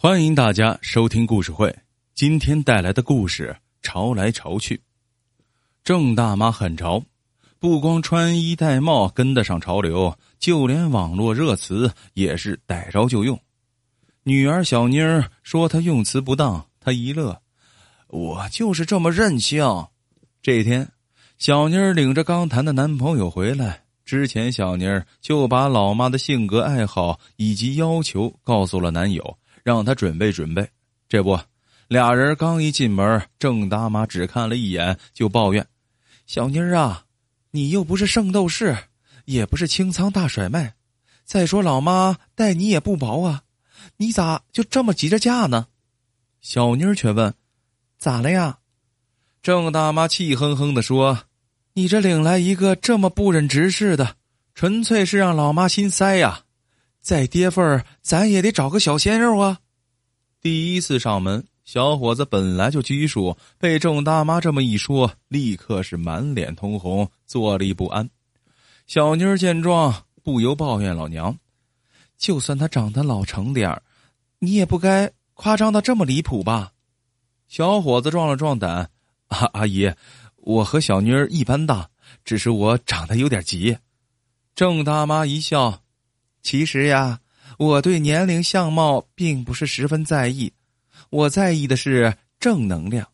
欢迎大家收听故事会。今天带来的故事《潮来潮去》。郑大妈很潮，不光穿衣戴帽跟得上潮流，就连网络热词也是逮着就用。女儿小妮儿说她用词不当，她一乐：“我就是这么任性。”这一天，小妮儿领着刚谈的男朋友回来，之前小妮儿就把老妈的性格、爱好以及要求告诉了男友。让他准备准备，这不，俩人刚一进门，郑大妈只看了一眼就抱怨：“小妮儿啊，你又不是圣斗士，也不是清仓大甩卖，再说老妈待你也不薄啊，你咋就这么急着嫁呢？”小妮儿却问：“咋了呀？”郑大妈气哼哼的说：“你这领来一个这么不忍直视的，纯粹是让老妈心塞呀。”再跌份儿，咱也得找个小鲜肉啊！第一次上门，小伙子本来就拘束，被郑大妈这么一说，立刻是满脸通红，坐立不安。小妮儿见状，不由抱怨老娘：“就算他长得老成点儿，你也不该夸张到这么离谱吧？”小伙子壮了壮胆：“阿阿姨，我和小妮儿一般大，只是我长得有点急。”郑大妈一笑。其实呀，我对年龄相貌并不是十分在意，我在意的是正能量，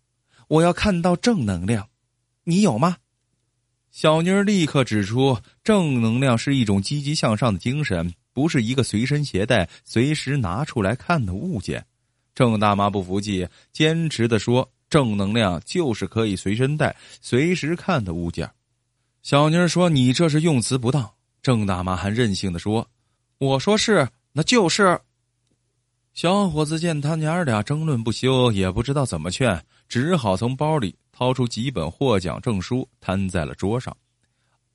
我要看到正能量，你有吗？小妮儿立刻指出，正能量是一种积极向上的精神，不是一个随身携带、随时拿出来看的物件。郑大妈不服气，坚持的说：“正能量就是可以随身带、随时看的物件。”小妮儿说：“你这是用词不当。”郑大妈还任性的说。我说是，那就是。小伙子见他娘俩争论不休，也不知道怎么劝，只好从包里掏出几本获奖证书，摊在了桌上。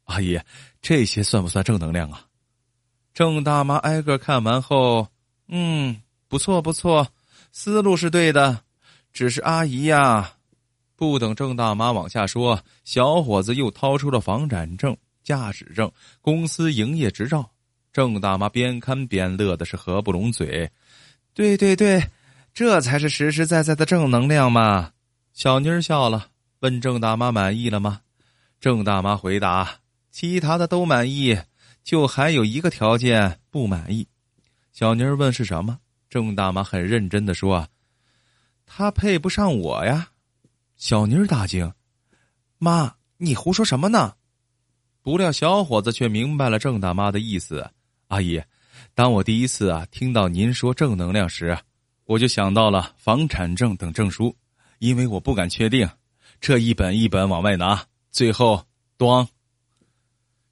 阿姨，这些算不算正能量啊？郑大妈挨个看完后，嗯，不错不错，思路是对的。只是阿姨呀，不等郑大妈往下说，小伙子又掏出了房产证、驾驶证、公司营业执照。郑大妈边看边乐的是合不拢嘴，对对对，这才是实实在在的正能量嘛！小妮儿笑了，问郑大妈满意了吗？郑大妈回答：其他的都满意，就还有一个条件不满意。小妮儿问是什么？郑大妈很认真的说：他配不上我呀！小妮儿大惊：妈，你胡说什么呢？不料小伙子却明白了郑大妈的意思。阿姨，当我第一次啊听到您说正能量时，我就想到了房产证等证书，因为我不敢确定，这一本一本往外拿，最后，咣。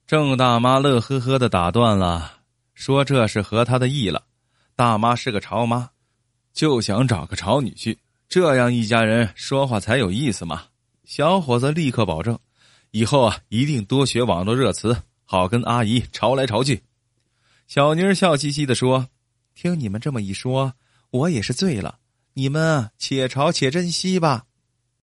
郑大妈乐呵呵的打断了，说这是合她的意了。大妈是个潮妈，就想找个潮女婿，这样一家人说话才有意思嘛。小伙子立刻保证，以后啊一定多学网络热词，好跟阿姨潮来潮去。小妮笑嘻嘻的说：“听你们这么一说，我也是醉了。你们且朝且珍惜吧。”